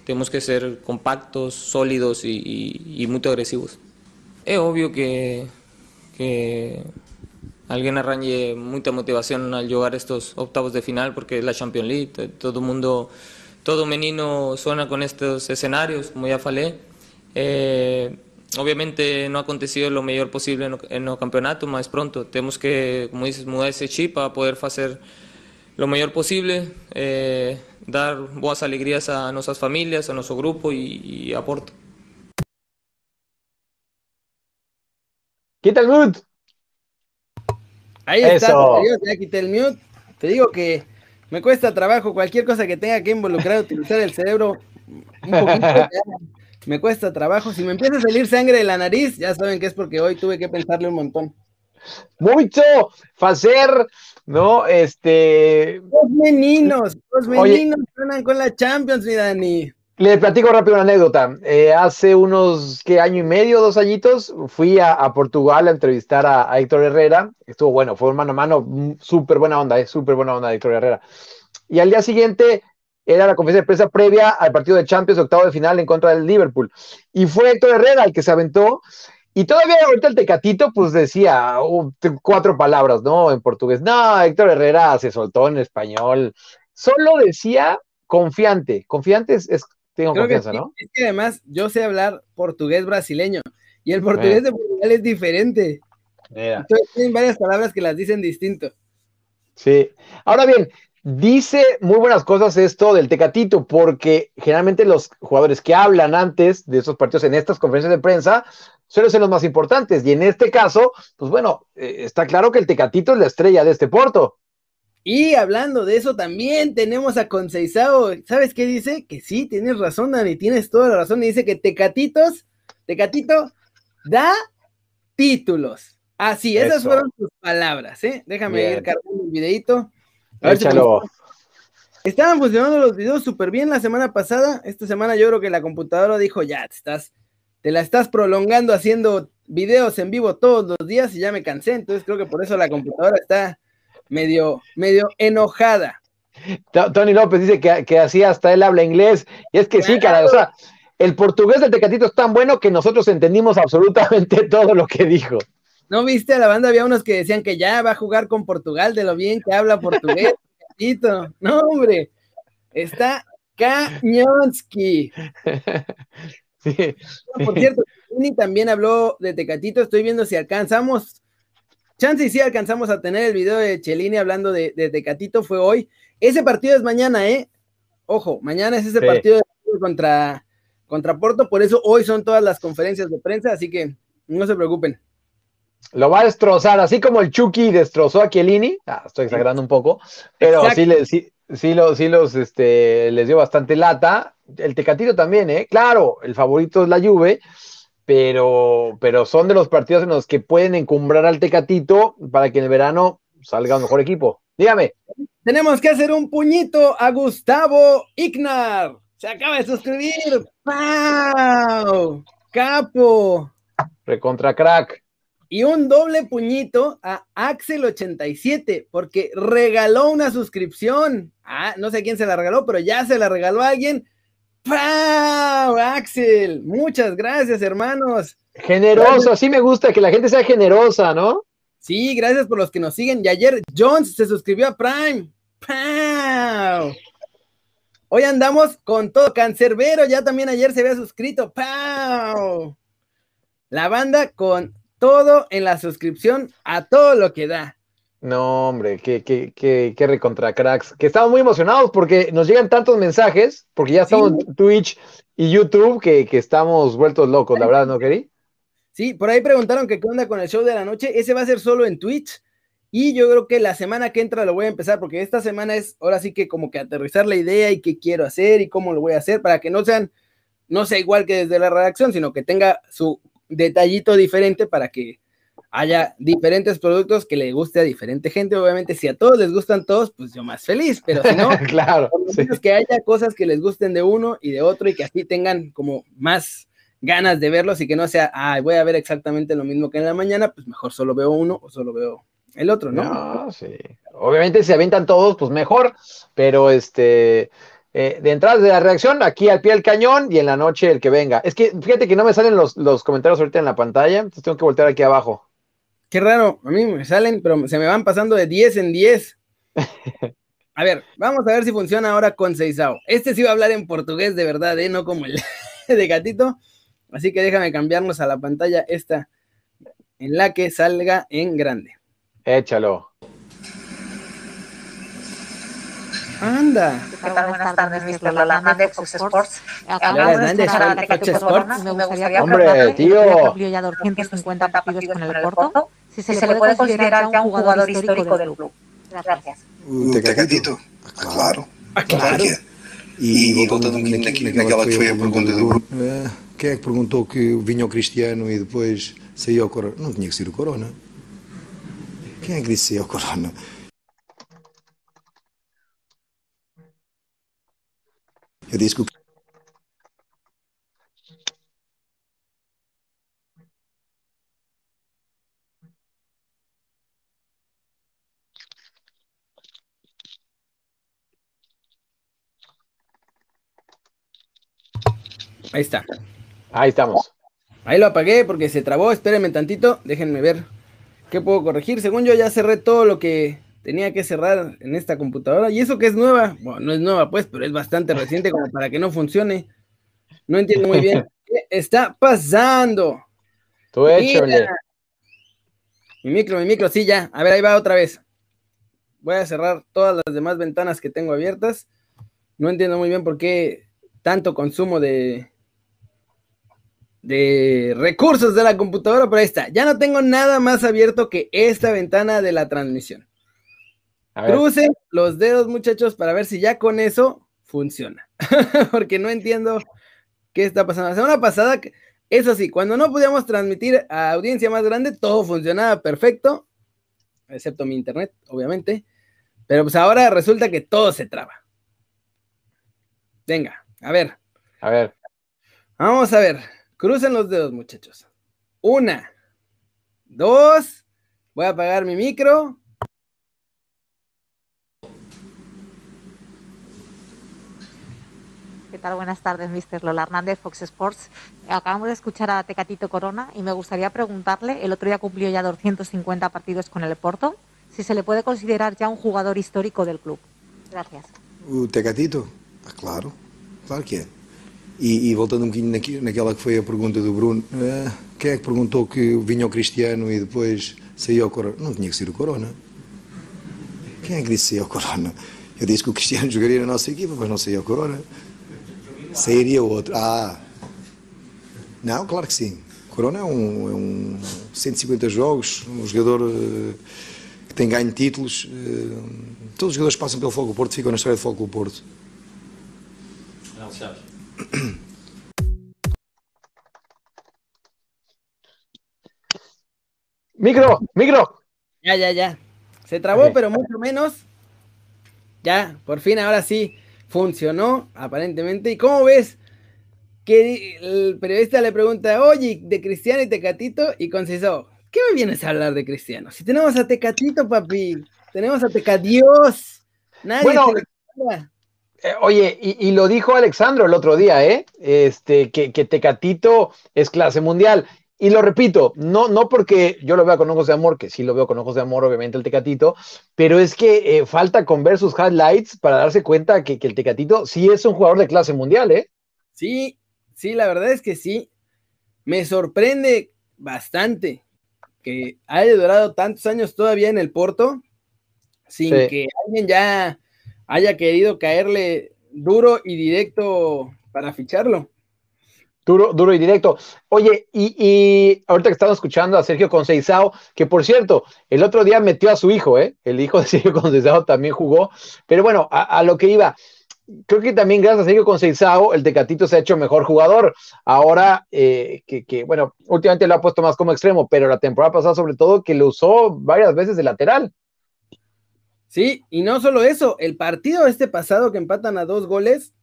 tenemos que ser compactos, sólidos y, y, muy agresivos. Es obvio que, que alguien arranque mucha motivación al jugar estos octavos de final porque es la Champions League, todo el mundo, todo menino suena con estos escenarios, como ya falé. Eh, obviamente no ha acontecido lo mejor posible en el campeonato, más pronto. Tenemos que, como dices, mudar ese chip para poder hacer lo mejor posible, eh, dar buenas alegrías a nuestras familias, a nuestro grupo y, y a Porto. ¿Qué tal, mood? Ahí está, ya quité el mute. Te digo que me cuesta trabajo cualquier cosa que tenga que involucrar utilizar el cerebro un poquito. me cuesta trabajo. Si me empieza a salir sangre de la nariz, ya saben que es porque hoy tuve que pensarle un montón. Mucho, hacer, ¿no? Este. Los meninos, los meninos suenan con la Champions, mi Dani. Le platico rápido una anécdota. Eh, hace unos, ¿qué? Año y medio, dos añitos, fui a, Portugal a entrevistar a, Héctor Herrera. Estuvo bueno, fue mano a mano, mm, súper buena onda, es eh, súper buena onda de Héctor Herrera. Y al día siguiente era la conferencia de prensa previa al partido de Champions, octavo de final en contra del Liverpool. Y fue Héctor Herrera el que se aventó. Y todavía ahorita el Tecatito, pues decía uh, cuatro palabras, ¿no? En portugués. No, Héctor Herrera se soltó en español. Solo decía confiante. Confiante es tengo confianza, ¿no? Es que además yo sé hablar portugués brasileño y el portugués de Portugal es diferente. Entonces tienen varias palabras que las dicen distinto. Sí. Ahora bien, dice muy buenas cosas esto del Tecatito, porque generalmente los jugadores que hablan antes de esos partidos en estas conferencias de prensa suelen ser los más importantes. Y en este caso, pues bueno, eh, está claro que el Tecatito es la estrella de este Porto. Y hablando de eso, también tenemos a Conceizao. ¿Sabes qué dice? Que sí, tienes razón, Dani, tienes toda la razón. Y dice que Tecatitos, Tecatito da títulos. Así, esas fueron sus palabras, ¿eh? Déjame ir cargando el videito. Échalo. Estaban funcionando los videos súper bien la semana pasada. Esta semana yo creo que la computadora dijo, ya, te estás, te la estás prolongando haciendo videos en vivo todos los días y ya me cansé. Entonces creo que por eso la computadora está medio, medio enojada. Tony López dice que, que así hasta él habla inglés. Y es que sí, cara, o sea, el portugués del Tecatito es tan bueno que nosotros entendimos absolutamente todo lo que dijo. ¿No viste a la banda? Había unos que decían que ya va a jugar con Portugal, de lo bien que habla portugués. no, hombre, está Cañonski. Sí. Por cierto, Tini también habló de Tecatito. Estoy viendo si alcanzamos. Chance y sí alcanzamos a tener el video de Chelini hablando de, Tecatito. Fue hoy. Ese partido es mañana, ¿eh? Ojo, mañana es ese partido contra, contra Porto. Por eso hoy son todas las conferencias de prensa. Así que no se preocupen. Lo va a destrozar, así como el Chucky destrozó a Chiellini. Ah, estoy exagerando un poco, pero sí, le, sí, sí, sí los, este, les dio bastante lata. El Tecatito también, ¿eh? Claro, el favorito es la Juve, pero, pero son de los partidos en los que pueden encumbrar al Tecatito para que en el verano salga un mejor equipo. Dígame. Tenemos que hacer un puñito a Gustavo Ignar. Se acaba de suscribir. ¡Pau! Capo. Recontra crack y un doble puñito a Axel87, porque regaló una suscripción. Ah, no sé quién se la regaló, pero ya se la regaló a alguien. ¡Pau! Axel, muchas gracias, hermanos. Generoso, así me gusta que la gente sea generosa, ¿no? Sí, gracias por los que nos siguen. Y ayer Jones se suscribió a Prime. ¡Pau! Hoy andamos con todo cancerbero, ya también ayer se había suscrito. ¡Pau! La banda con todo en la suscripción a todo lo que da. No, hombre, qué, qué, qué, qué recontra cracks. Que estamos muy emocionados porque nos llegan tantos mensajes, porque ya estamos en Twitch y YouTube que, estamos vueltos locos, la verdad, ¿no, Keri? Sí, por ahí preguntaron que qué onda con el show de la noche. Ese va a ser solo en Twitch. Y yo creo que la semana que entra lo voy a empezar, porque esta semana es ahora sí que como que aterrizar la idea y qué quiero hacer y cómo lo voy a hacer, para que no sean, no sea igual que desde la redacción, sino que tenga su detallito diferente para que haya diferentes productos que le guste a diferente gente. Obviamente, si a todos les gustan todos, pues yo más feliz, pero si no, claro, que haya cosas que les gusten de uno y de otro y que así tengan como más ganas de verlos y que no sea, ay, voy a ver exactamente lo mismo que en la mañana, pues mejor solo veo uno o solo veo el otro, ¿no? No, sí. Obviamente, si avientan todos, pues mejor, pero este, eh, de entrada de la reacción, aquí al pie del cañón y en la noche el que venga. Es que fíjate que no me salen los, comentarios ahorita en la pantalla, entonces tengo que voltear aquí abajo. Qué raro, a mí me salen, pero se me van pasando de 10 en 10. A ver, vamos a ver si funciona ahora con Seisao. Este sí va a hablar en portugués de verdad, ¿eh? no como el de gatito. Así que déjame cambiarnos a la pantalla esta en la que salga en grande. Échalo. Anda. ¿Qué tal? Buenas tardes, Mr. Lalanda de Fox Sports. Hola, de Fox Sports. Me gustaría Hombre, tío. ya 250 partidos con el Porto. Si se, le puede considerar ya un jugador histórico del club. Gracias. O Tecatito, claro. Ah, claro. E, voltando um bocadinho naquela que foi a pergunta do grupo. Quem é que perguntou que vinha o Cristiano e depois saía o Corona? Não tinha que ser o Corona. Quem é que disse saía o Corona? Eu disse que Ahí está. Ahí estamos. Ahí lo apagué porque se trabó. Espérenme tantito. Déjenme ver qué puedo corregir. Según yo ya cerré todo lo que tenía que cerrar en esta computadora. Y eso que es nueva, bueno, no es nueva pues, pero es bastante reciente como para que no funcione. No entiendo muy bien qué está pasando. Tú échale. Mi micro, mi micro, sí, ya. A ver, ahí va otra vez. Voy a cerrar todas las demás ventanas que tengo abiertas. No entiendo muy bien por qué tanto consumo de, de recursos de la computadora, pero ahí está. Ya no tengo nada más abierto que esta ventana de la transmisión. Crucen los dedos, muchachos, para ver si ya con eso funciona. Porque no entiendo qué está pasando. La semana pasada, eso sí, cuando no podíamos transmitir a audiencia más grande, todo funcionaba perfecto, excepto mi internet, obviamente. Pero pues ahora resulta que todo se traba. Venga, a ver. A ver. Vamos a ver. Crucen los dedos, muchachos. Una, dos. Voy a apagar mi micro. ¿Qué tal? Buenas tardes, Mr. Lola Hernández, Fox Sports. Acabamos de escuchar a Tecatito Corona y me gustaría preguntarle, el otro día cumplió ya 250 partidos con el Porto, si se le puede considerar ya un jugador histórico del club. Gracias. O Tecatito? Ah, claro, claro que. E, e voltando um bocadinho naquela que foi a pergunta do Bruno, uh, quem é que perguntou que vinha o Cristiano e depois saía o Corona? Não tinha que ser o Corona. Quem é que disse saía o Corona? Eu disse que o Cristiano jogaria na nossa equipa, mas não saía o Corona. Sairia outro. Ah, não, claro que sim. O Corona é um, é um 150 jogos, um jogador uh, que tem ganho títulos. Uh, todos os jogadores que passam pelo Fogo do Porto ficam na história do Fogo do Porto. Não, Micro, micro. Ya, ya, ya. Se trabó, okay. pero mucho menos. Ya, por fin, ahora sí, funcionó, aparentemente. ¿Y cómo ves? Que el periodista le pregunta, oye, de Cristiano y Tecatito, y Conceição, ¿qué me vienes a hablar de Cristiano? Si tenemos a Tecatito, papi, tenemos a Tecadios. Nadie bueno, eh, oye, y, y, lo dijo Alexandro el otro día, ¿eh? Este, que, que Tecatito es clase mundial. Y lo repito, no, no porque yo lo vea con ojos de amor, que sí lo veo con ojos de amor, obviamente, el Tecatito, pero es que eh, falta con ver sus highlights para darse cuenta que, que, el Tecatito sí es un jugador de clase mundial, ¿eh? Sí, sí, la verdad es que sí. Me sorprende bastante que haya durado tantos años todavía en el Porto, sin sí. que alguien ya haya querido caerle duro y directo para ficharlo. Duro, duro y directo. Oye, y, ahorita que estamos escuchando a Sergio Conceição, que por cierto, el otro día metió a su hijo, ¿eh? El hijo de Sergio Conceição también jugó. Pero bueno, a, lo que iba, creo que también gracias a Sergio Conceição, el Tecatito se ha hecho mejor jugador. Ahora, eh, que, que, bueno, últimamente lo ha puesto más como extremo, pero la temporada pasada sobre todo que lo usó varias veces de lateral. Sí, y no solo eso, el partido este pasado que empatan a dos goles,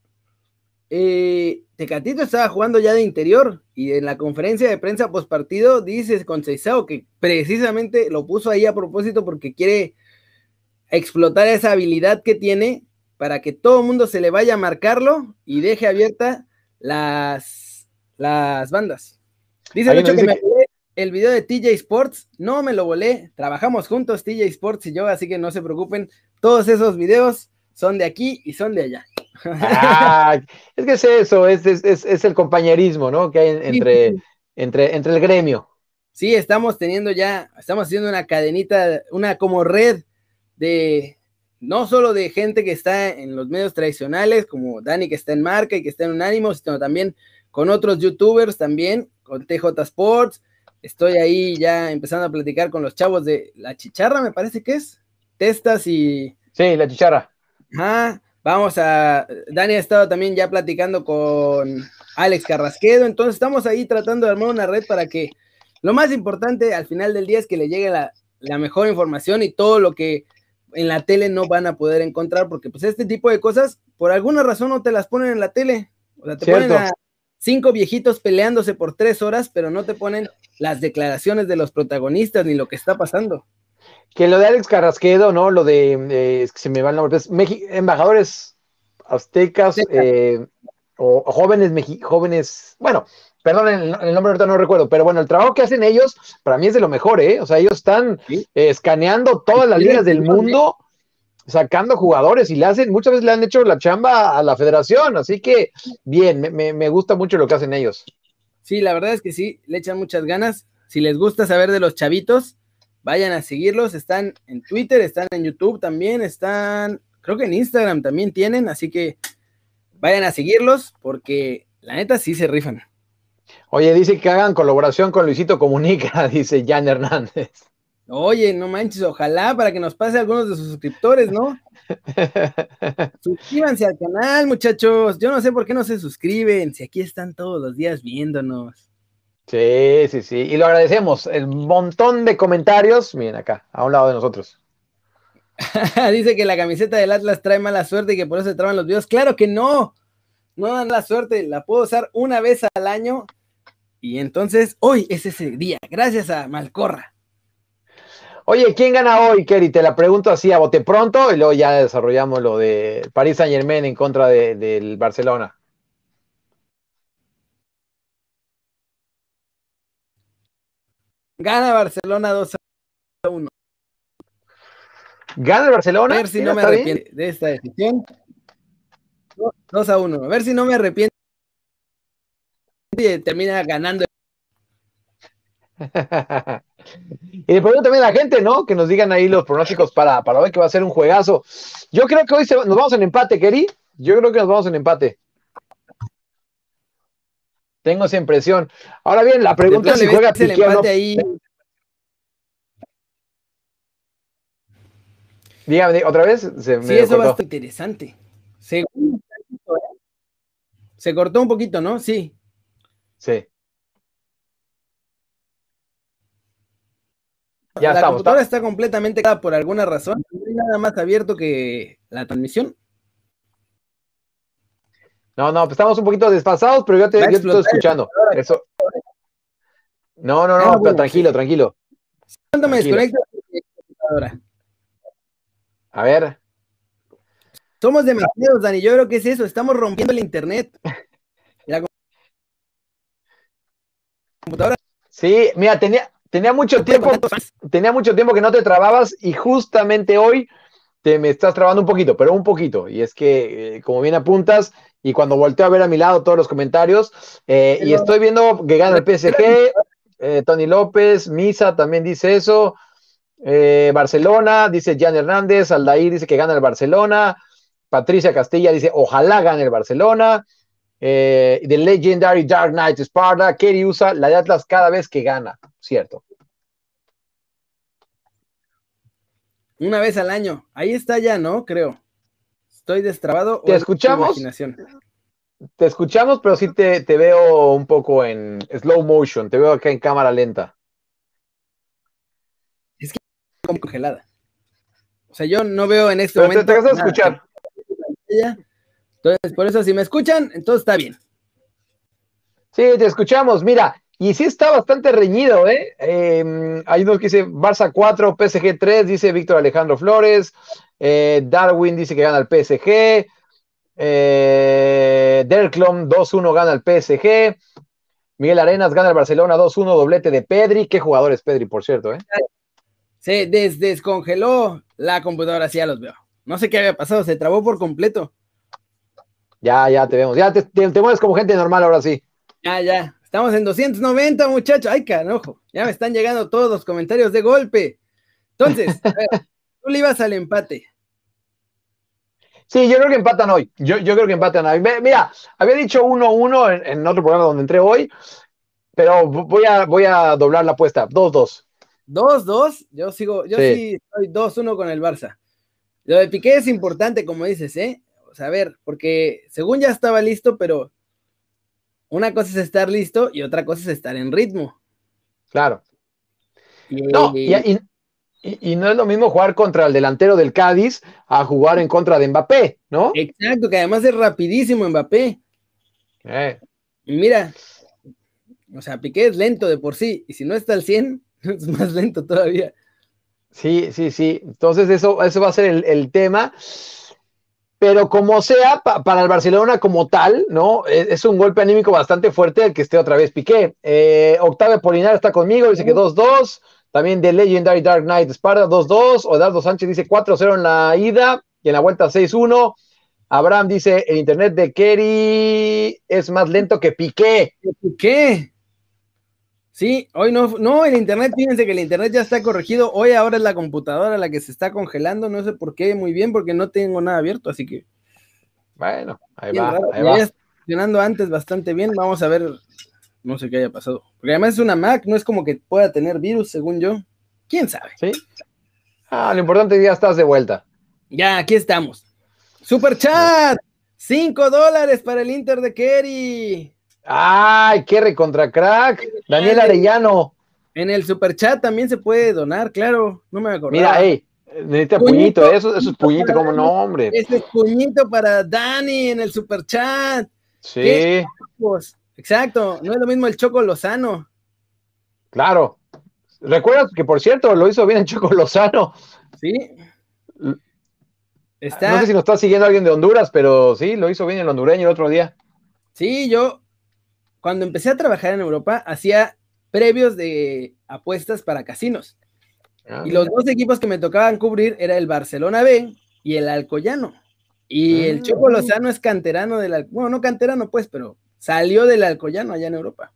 eh, Tecatito estaba jugando ya de interior y en la conferencia de prensa post partido dice Conceição que precisamente lo puso ahí a propósito porque quiere explotar esa habilidad que tiene para que todo el mundo se le vaya a marcarlo y deje abierta las, las bandas. Dice mucho que me el video de TJ Sports, no me lo volé, trabajamos juntos TJ Sports y yo, así que no se preocupen, todos esos videos son de aquí y son de allá. Ah, es que es eso, es, es, es, el compañerismo, ¿no? Que hay entre, sí. entre, entre el gremio. Sí, estamos teniendo ya, estamos haciendo una cadenita, una como red de, no solo de gente que está en los medios tradicionales, como Dani que está en marca y que está en Unánimo, sino también con otros youtubers también, con TJ Sports. Estoy ahí ya empezando a platicar con los chavos de La Chicharra, me parece que es. Testas y... Sí, La Chicharra. Ah, Vamos a. Dani ha estado también ya platicando con Alex Carrasquedo, entonces estamos ahí tratando de armar una red para que lo más importante al final del día es que le llegue la, la mejor información y todo lo que en la tele no van a poder encontrar, porque pues este tipo de cosas, por alguna razón no te las ponen en la tele. O sea, te Cierto. ponen a cinco viejitos peleándose por tres horas, pero no te ponen las declaraciones de los protagonistas ni lo que está pasando que lo de Alex Carrasquedo, ¿no? Lo de, eh, es que se me va el nombre, pues, embajadores aztecas eh, o, o, jóvenes, jóvenes, bueno, perdón, el, el, nombre ahorita no recuerdo, pero bueno, el trabajo que hacen ellos, para mí es de lo mejor, ¿eh? O sea, ellos están ¿Sí? eh, escaneando todas las líneas del mundo, sacando jugadores y le hacen, muchas veces le han hecho la chamba a la federación, así que bien, me, me gusta mucho lo que hacen ellos. Sí, la verdad es que sí, le echan muchas ganas. Si les gusta saber de los chavitos, vayan a seguirlos, están en Twitter, están en YouTube también, están, creo que en Instagram también tienen, así que vayan a seguirlos porque la neta sí se rifan. Oye, dice que hagan colaboración con Luisito Comunica, dice Jan Hernández. Oye, no manches, ojalá para que nos pase algunos de sus suscriptores, ¿no? Suscríbanse al canal, muchachos. Yo no sé por qué no se suscriben, si aquí están todos los días viéndonos. Sí, sí, sí. Y lo agradecemos. El montón de comentarios. Miren acá, a un lado de nosotros. Dice que la camiseta del Atlas trae mala suerte y que por eso se traban los videos. Claro que no. No dan la suerte. La puedo usar una vez al año. Y entonces hoy es ese día. Gracias a Malcorra. Oye, ¿quién gana hoy, Kerry? Te la pregunto así a bote pronto y luego ya desarrollamos lo de París Saint Germain en contra del Barcelona. Gana Barcelona 2 a 1. ¿Gana el Barcelona? A ver si no me arrepiento de esta decisión. 2 a 1. A ver si no me arrepiento. Termina ganando el. y le pregunto también a la gente, ¿no? Que nos digan ahí los pronósticos para, para hoy, que va a ser un juegazo. Yo creo que hoy nos vamos en empate, Keri. Yo creo que nos vamos en empate. Tengo esa impresión. Ahora bien, la pregunta es si juega el empate ahí. Dígame, otra vez. Se sí, eso va a estar interesante. Se, se cortó un poquito, ¿no? Sí. Sí. Ya la computadora está completamente por alguna razón. No hay nada más abierto que la transmisión. No, no, pues estamos un poquito despasados, pero yo te, yo te estoy escuchando. Eso. No, no, no, ah, pero tranquilo, tranquilo. ¿Cuándo me desconecto de computadora? A ver. Somos demasiados, Dani. Yo creo que es eso. Estamos rompiendo el internet. La computadora. Sí, mira, tenía, tenía mucho tiempo, tenía mucho tiempo que no te trababas y justamente hoy te me estás trabando un poquito, pero un poquito. Y es que, eh, como bien apuntas, y cuando volteo a ver a mi lado todos los comentarios, eh, y estoy viendo que gana el PSG, eh, Tony López, Misa también dice eso, eh, Barcelona, dice Jan Hernández, Aldair dice que gana el Barcelona, Patricia Castilla dice ojalá gane el Barcelona, eh, The Legendary Dark Knight Sparta, Kerry usa la de Atlas cada vez que gana, cierto. Una vez al año, ahí está ya, ¿no? Creo. Estoy destrabado. ¿Te escuchamos? Te escuchamos, pero sí te, te veo un poco en slow motion, te veo acá en cámara lenta como congelada. O sea, yo no veo en este momento. Te, te vas a escuchar. Entonces, por eso, si me escuchan, entonces está bien. Sí, te escuchamos. Mira, y sí está bastante reñido, ¿eh? eh hay unos que dice Barça 4, PSG 3, dice Víctor Alejandro Flores. Eh, Darwin dice que gana el PSG. Eh, Derklom 2-1 gana el PSG. Miguel Arenas gana el Barcelona 2-1, doblete de Pedri. Qué jugador es Pedri, por cierto, ¿eh? Se descongeló la computadora, así ya los veo. No sé qué había pasado, se trabó por completo. Ya, ya te vemos. Ya te, te, mueves como gente normal ahora sí. Ya, ya. Estamos en 290, muchachos. Ay, canojo. Ya me están llegando todos los comentarios de golpe. Entonces, tú le ibas al empate. Sí, yo creo que empatan hoy. Yo, yo creo que empatan hoy. Mira, había dicho 1-1 en, en, otro programa donde entré hoy, pero voy a, voy a doblar la apuesta. 2-2. 2-2, yo sigo, yo sí, estoy 2-1 con el Barça. Lo de Piqué es importante, como dices, ¿eh? A ver, porque según ya estaba listo, pero una cosa es estar listo y otra cosa es estar en ritmo. Claro. Y, no, y, no es lo mismo jugar contra el delantero del Cádiz a jugar en contra de Mbappé, ¿no? Exacto, que además es rapidísimo Mbappé. Eh. Mira, o sea, Piqué es lento de por sí, y si no está al 100, es más lento todavía. Sí, sí, sí. Entonces eso, eso va a ser el, tema. Pero como sea, para el Barcelona como tal, ¿no? E, es, un golpe anímico bastante fuerte el que esté otra vez Piqué. Eh, Octavio Polinar está conmigo, dice que 2-2. También de Legendary Dark Knight Sparta 2-2. Odardo Sánchez dice 4-0 en la ida y en la vuelta 6-1. Abraham dice, el internet de Kerry es más lento que Piqué. ¿Piqué? Sí, hoy no, no, el internet, fíjense que el internet ya está corregido. Hoy ahora es la computadora la que se está congelando, no sé por qué, muy bien, porque no tengo nada abierto, así que. Bueno, ahí va, ahí va. Está funcionando antes bastante bien, vamos a ver, no sé qué haya pasado. Porque además es una Mac, no es como que pueda tener virus, según yo. ¿Quién sabe? Sí. Ah, lo importante es que ya estás de vuelta. Ya, aquí estamos. Super chat, 5 dólares para el Inter de Kerry. ¡Ay, qué recontra crack! Daniel Arellano. En el superchat también se puede donar, claro. No me acuerdo. Mira, hey, necesita puñito, eso, eso, es puñito, como no, hombre. Ese es puñito para Dani en el superchat. Sí. Exacto, no es lo mismo el Choco Lozano. Claro. Recuerda que, por cierto, lo hizo bien el Choco Lozano. Sí. Está... No sé si nos está siguiendo alguien de Honduras, pero sí, lo hizo bien el hondureño el otro día. Sí, yo cuando empecé a trabajar en Europa, hacía previos de apuestas para casinos. Ah, y los dos equipos que me tocaban cubrir era el Barcelona B y el Alcoyano. Y el ah. Choco Lozano es canterano del, bueno, no canterano pues, pero salió del Alcoyano allá en Europa.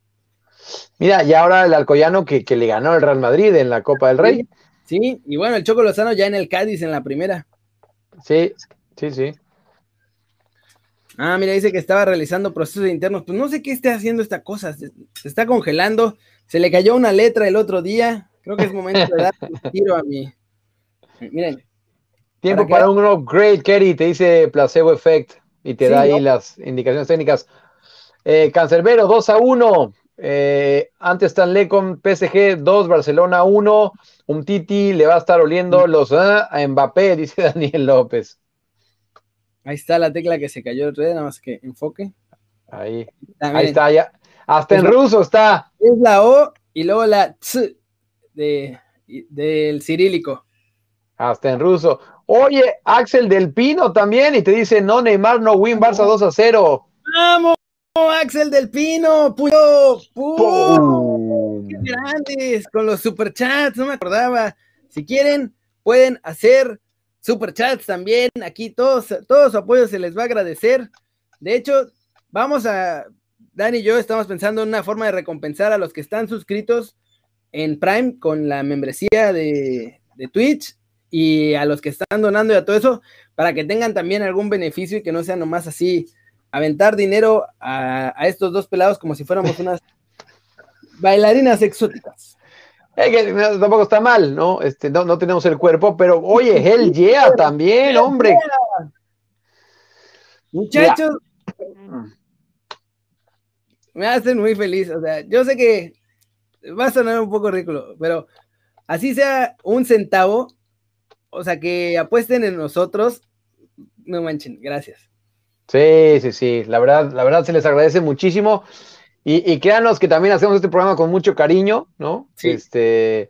Mira, y ahora el Alcoyano que, le ganó al Real Madrid en la Copa del Rey. Sí, y bueno, el Choco Lozano ya en el Cádiz en la primera. Sí, sí, sí. Ah, mira, dice que estaba realizando procesos internos. Pues no sé qué esté haciendo esta cosa. Se, está congelando. Se le cayó una letra el otro día. Creo que es momento de dar un tiro a mí. Miren. Tiempo para, un upgrade, Kerry. Te dice placebo effect y te da ahí las indicaciones técnicas. Eh, Cancerbero 2 a 1. Eh, antes Stanley con PSG 2, Barcelona 1. Un Titi le va a estar oliendo los ah, a Mbappé, dice Daniel López. Ahí está la tecla que se cayó el otro nada más que enfoque. Ahí, ahí está, ya. Hasta en ruso está. Es la O y luego la T de, del cirílico. Hasta en ruso. Oye, Axel del Pino también, y te dice, no, Neymar, no win, Barça 2 a 0. ¡Vamos! Axel del Pino, puyo, ¡Qué grandes! Con los superchats, no me acordaba. Si quieren, pueden hacer superchats también. Aquí todos, todos su apoyo se les va a agradecer. De hecho, vamos a, Dani y yo estamos pensando en una forma de recompensar a los que están suscritos en Prime con la membresía de, de Twitch y a los que están donando y a todo eso, para que tengan también algún beneficio y que no sea nomás así aventar dinero a, estos dos pelados como si fuéramos unas bailarinas exóticas. Que tampoco está mal, ¿no? Este, no, no tenemos el cuerpo, pero oye, Hell Yeah también, hombre. Muchachos, me hacen muy feliz. O sea, yo sé que va a sonar un poco ridículo, pero así sea un centavo, o sea, que apuesten en nosotros, no manchen, gracias. Sí, sí, sí, la verdad, la verdad se les agradece muchísimo. Y, créanos que también hacemos este programa con mucho cariño, ¿no? Sí. Este,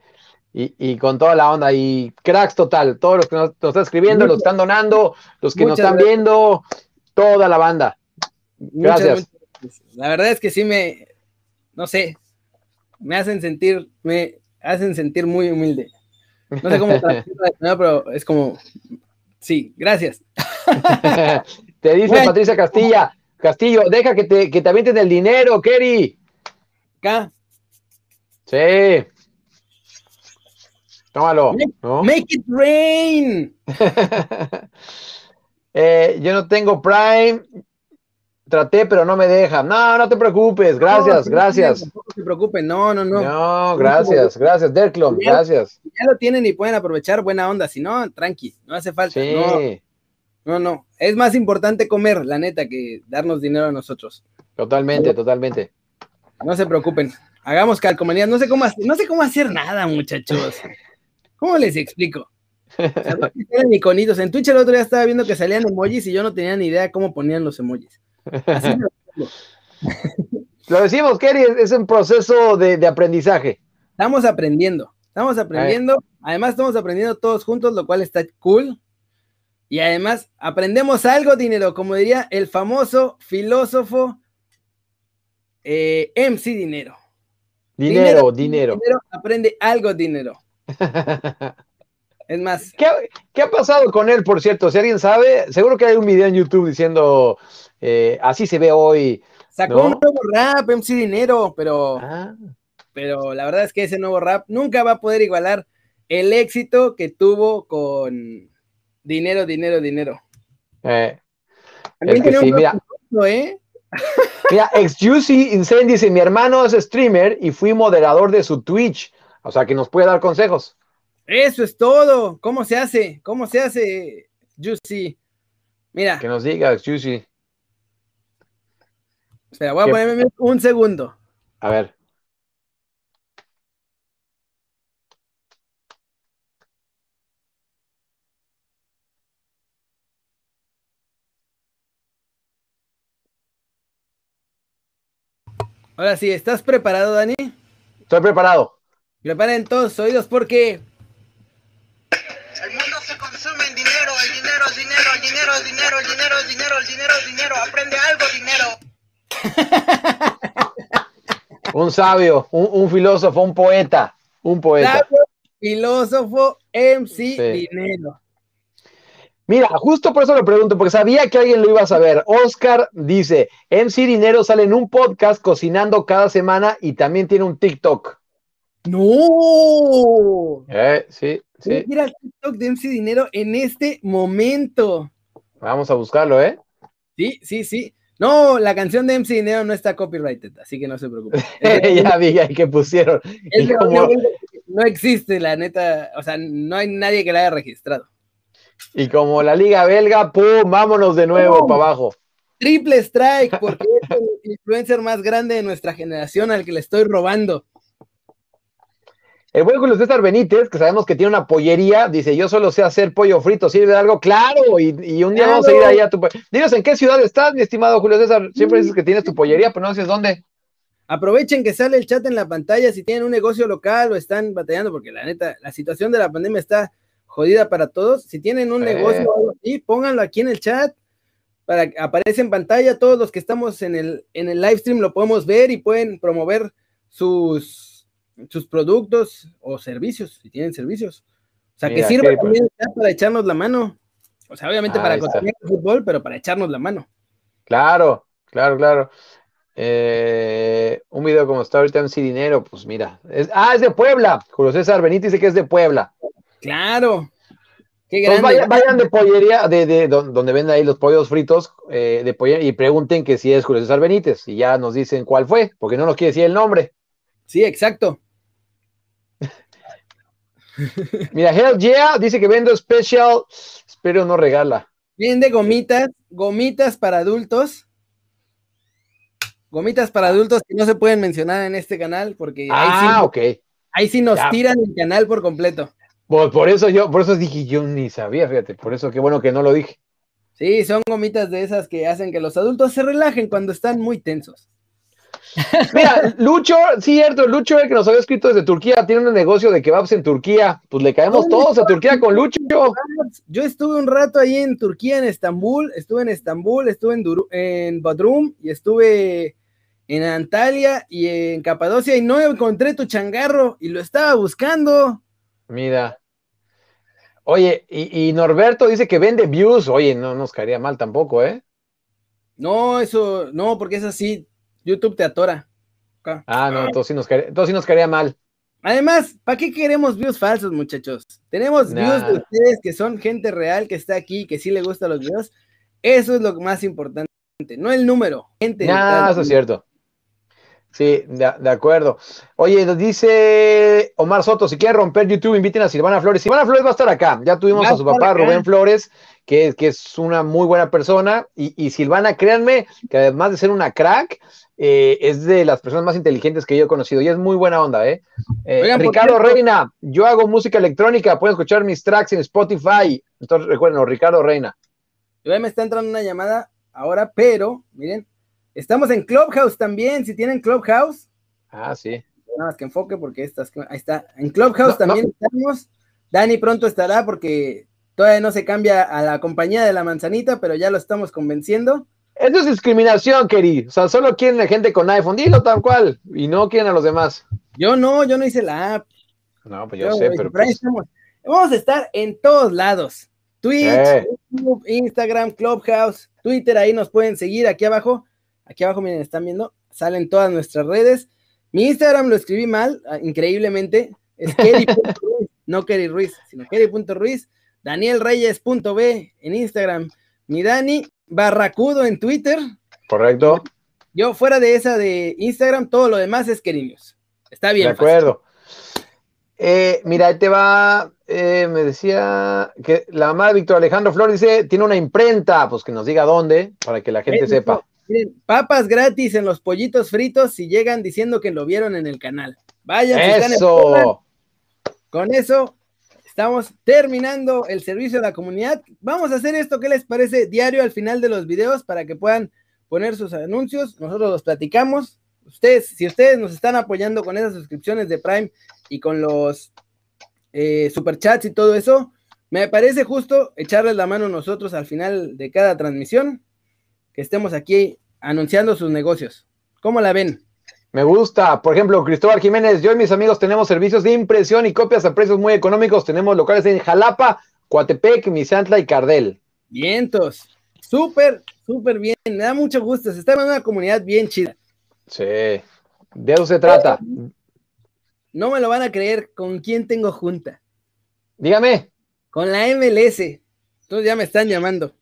y, con toda la onda. Y cracks total, todos los que nos, están escribiendo, los que están donando, los que nos están viendo, toda la banda. Gracias. la verdad es que sí me, no sé, me hacen sentir, me hacen sentir muy humilde. No sé cómo pero es como, sí, gracias. Te dice Patricia Castilla, Castillo, deja que te, que te avienten el dinero, Kerry. Acá. Sí. Tómalo. Make, it rain. Eh, yo no tengo Prime. Traté, pero no me deja. No, no te preocupes. Gracias, gracias. No se preocupen. No, no, no. No, gracias, gracias, Derklon. Gracias. Ya lo tienen y pueden aprovechar buena onda. Si no, tranqui. No hace falta. Sí. No, no. Es más importante comer, la neta, que darnos dinero a nosotros. Totalmente, totalmente. No se preocupen. Hagamos calcomanías. No sé cómo, no sé cómo hacer nada, muchachos. ¿Cómo les explico? En iconitos. En Twitch el otro día estaba viendo que salían emojis y yo no tenía ni idea cómo ponían los emojis. Así lo, lo decimos, Kerry, es un proceso de, aprendizaje. Estamos aprendiendo, estamos aprendiendo. Además, estamos aprendiendo todos juntos, lo cual está cool. Y además aprendemos algo, dinero, como diría el famoso filósofo eh, MC Dinero. Dinero, dinero, Aprende algo, dinero. es más. ¿Qué, ha pasado con él, por cierto? Si alguien sabe, seguro que hay un video en YouTube diciendo eh, así se ve hoy. Sacó un nuevo rap, MC Dinero, pero, ah. pero la verdad es que ese nuevo rap nunca va a poder igualar el éxito que tuvo con Dinero, dinero, dinero. Eh, es que sí, mira. ¿eh? Mira, ex Juicy dice: Mi hermano es streamer y fui moderador de su Twitch. O sea que nos puede dar consejos. Eso es todo. ¿Cómo se hace? ¿Cómo se hace, Juicy? Mira. Que nos diga, Juicy. Espera, voy a ponerme un segundo. A ver. Ahora sí, ¿estás preparado, Dani? Estoy preparado. Preparen todos oídos porque. El mundo se consume en dinero, el dinero, el dinero, el dinero, el dinero, el dinero, el dinero, el dinero, el dinero. Aprende algo, dinero. Un sabio, un, filósofo, un poeta, un poeta. Sabio, filósofo, MC Dinero. Mira, justo por eso lo pregunto, porque sabía que alguien lo iba a saber. Oscar dice, MC Dinero sale en un podcast cocinando cada semana y también tiene un TikTok. No. Eh, sí, sí. Mira el TikTok de MC Dinero en este momento. Vamos a buscarlo, ¿eh? Sí, sí, sí. No, la canción de MC Dinero no está copyrighted, así que no se preocupe. ya vi que pusieron. No existe, la neta, o sea, no hay nadie que la haya registrado. Y como la liga belga, ¡pum! Vámonos de nuevo para abajo. Triple strike, porque es el influencer más grande de nuestra generación al que le estoy robando. El buen Julio César Benítez, que sabemos que tiene una pollería, dice: Yo solo sé hacer pollo frito, ¿sirve de algo? Claro, y, un día vamos a ir allá a tu. Dinos en qué ciudad estás, mi estimado Julio César. Siempre dices que tienes tu pollería, pero no dices dónde. Aprovechen que sale el chat en la pantalla si tienen un negocio local o están batallando, porque la neta, la situación de la pandemia está jodida para todos. Si tienen un negocio o algo así, pónganlo aquí en el chat para que aparece en pantalla. Todos los que estamos en el, en el live stream lo podemos ver y pueden promover sus sus productos o servicios, si tienen servicios. O sea, que sirva también para echarnos la mano. O sea, obviamente para conseguir el fútbol, pero para echarnos la mano. Claro, claro, claro. Eh, un video como está ahorita en Dinero, pues mira. ah, es de Puebla. Julio César Benítez dice que es de Puebla. Claro. Qué vayan, de pollería, de, de, donde venden ahí los pollos fritos, eh, de pollería, y pregunten que si es Julio César Benítez, y ya nos dicen cuál fue, porque no nos quiere decir el nombre. Sí, exacto. Mira, Hell Yeah dice que vendo special, espero no regala. Vende gomitas, gomitas para adultos. Gomitas para adultos que no se pueden mencionar en este canal porque ah, ahí sí, ahí sí nos tiran el canal por completo. Por, por, eso yo, por eso dije, yo ni sabía, fíjate, por eso qué bueno que no lo dije. Sí, son gomitas de esas que hacen que los adultos se relajen cuando están muy tensos. Mira, Lucho, cierto, Lucho, el que nos había escrito desde Turquía, tiene un negocio de kebabs en Turquía. Pues le caemos todos a Turquía con Lucho. Yo estuve un rato ahí en Turquía, en Estambul, estuve en Estambul, estuve en, en Bodrum y estuve en Antalya y en Capadocia y no encontré tu changarro y lo estaba buscando. Mira. Oye, y, y Norberto dice que vende views. Oye, no nos caería mal tampoco, ¿eh? No, eso, no, porque es así, YouTube te atora. Ah, no, todo sí nos caería, mal. Además, ¿para qué queremos views falsos, muchachos? Tenemos views de ustedes que son gente real que está aquí, que sí le gustan los videos. Eso es lo más importante, no el número, gente. eso es cierto. Sí, de, acuerdo. Oye, nos dice Omar Soto, si quieren romper YouTube, inviten a Silvana Flores. Silvana Flores va a estar acá. Ya tuvimos a su papá, Rubén Flores, que, que, es una muy buena persona. Y, y, Silvana, créanme, que además de ser una crack, eh, es de las personas más inteligentes que yo he conocido y es muy buena onda, ¿eh? eh Ricardo Reina, yo hago música electrónica, pueden escuchar mis tracks en Spotify. Entonces, recuerden, Ricardo Reina. Yo me está entrando una llamada ahora, pero miren, estamos en Clubhouse también, si tienen Clubhouse. Ah, sí. Nada más que enfoque porque estas, ahí está. En Clubhouse también estamos. Dani pronto estará porque todavía no se cambia a la compañía de la manzanita, pero ya lo estamos convenciendo. Eso es discriminación, Keri. O sea, solo quieren a gente con iPhone. Dilo tal cual. Y no quieren a los demás. Yo no, yo no hice la app. No, pues yo, sé, pero. Pues Vamos a estar en todos lados. Twitch, eh. YouTube, Instagram, Clubhouse, Twitter, ahí nos pueden seguir aquí abajo. Aquí abajo, miren, están viendo, salen todas nuestras redes. Mi Instagram lo escribí mal, ah, increíblemente. Es Kerry.ruiz, no Kerry Ruiz, sino Kerry.ruiz. DanielReyes.b en Instagram. Mi Dani, Barracudo en Twitter. Correcto. Yo fuera de esa de Instagram, todo lo demás es Querinos. Está bien. De acuerdo. Eh, mira, ahí te va, eh, me decía que la mamá de Víctor Alejandro Flores dice, tiene una imprenta, pues que nos diga dónde, para que la gente sepa. Miren, papas gratis en los pollitos fritos si llegan diciendo que lo vieron en el canal. Vayan. Eso. con eso Estamos terminando el servicio a la comunidad. Vamos a hacer esto, ¿qué les parece? Diario al final de los videos para que puedan poner sus anuncios. Nosotros los platicamos. Ustedes, si ustedes nos están apoyando con esas suscripciones de Prime y con los eh, superchats y todo eso, me parece justo echarles la mano nosotros al final de cada transmisión, que estemos aquí anunciando sus negocios. ¿Cómo la ven? Me gusta. Por ejemplo, Cristóbal Jiménez, yo y mis amigos tenemos servicios de impresión y copias a precios muy económicos. Tenemos locales en Jalapa, Coatepec, Misantla y Cardel. Vientos. Súper, súper bien. Me da mucho gusto. Se está en una comunidad bien chida. Sí. De eso se trata. No me lo van a creer con quién tengo junta. Dígame. Con la MLS. Entonces ya me están llamando.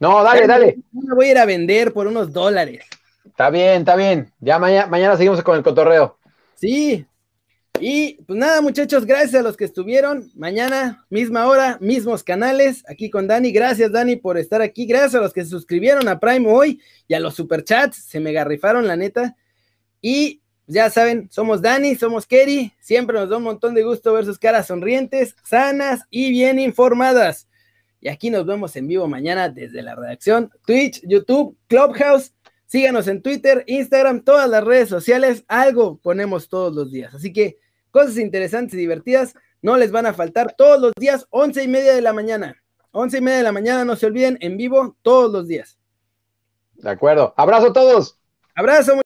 No, dale, dale. Me voy a ir a vender por unos dólares. Está bien, está bien. Ya mañana, mañana seguimos con el cotorreo. Sí. Y pues nada, muchachos, gracias a los que estuvieron. Mañana, misma hora, mismos canales, aquí con Dani. Gracias, Dani, por estar aquí. Gracias a los que se suscribieron a Prime hoy y a los superchats. Se me garrifaron, la neta. Y ya saben, somos Dani, somos Kerry. Siempre nos da un montón de gusto ver sus caras sonrientes, sanas y bien informadas. Y aquí nos vemos en vivo mañana desde la redacción, Twitch, YouTube, Clubhouse Síganos en Twitter, Instagram, todas las redes sociales, algo ponemos todos los días. Así que cosas interesantes y divertidas no les van a faltar todos los días, once y media de la mañana. Once y media de la mañana, no se olviden, en vivo todos los días. De acuerdo. Abrazo a todos. Abrazo.